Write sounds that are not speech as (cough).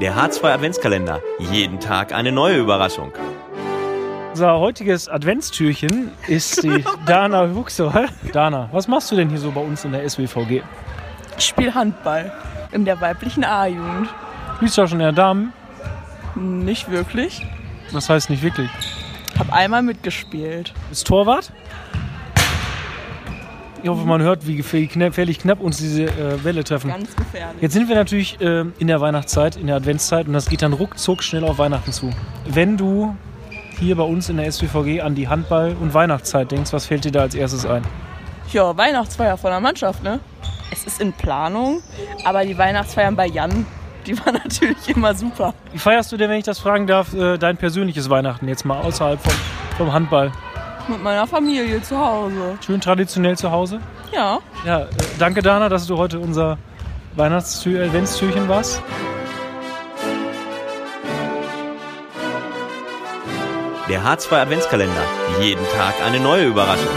Der H2 Adventskalender. Jeden Tag eine neue Überraschung. Unser heutiges Adventstürchen ist die (laughs) Dana Huxor. Dana, was machst du denn hier so bei uns in der SWVG? Ich spiele Handball in der weiblichen A-Jugend. Spielst du auch schon in der Damen? Nicht wirklich. Das heißt nicht wirklich. Hab einmal mitgespielt. Ist Torwart? Ich hoffe, man hört, wie gefährlich knapp uns diese äh, Welle treffen. Ganz gefährlich. Jetzt sind wir natürlich äh, in der Weihnachtszeit, in der Adventszeit und das geht dann ruckzuck schnell auf Weihnachten zu. Wenn du hier bei uns in der SWVG an die Handball- und Weihnachtszeit denkst, was fällt dir da als erstes ein? Ja, Weihnachtsfeier von der Mannschaft, ne? Es ist in Planung, aber die Weihnachtsfeiern bei Jan, die waren (laughs) natürlich immer super. Wie feierst du denn, wenn ich das fragen darf, äh, dein persönliches Weihnachten jetzt mal außerhalb vom, vom Handball? Mit meiner Familie zu Hause. Schön traditionell zu Hause? Ja. Ja, äh, danke Dana, dass du heute unser Weihnachts-Adventstürchen warst. Der H2 Adventskalender. Jeden Tag eine neue Überraschung.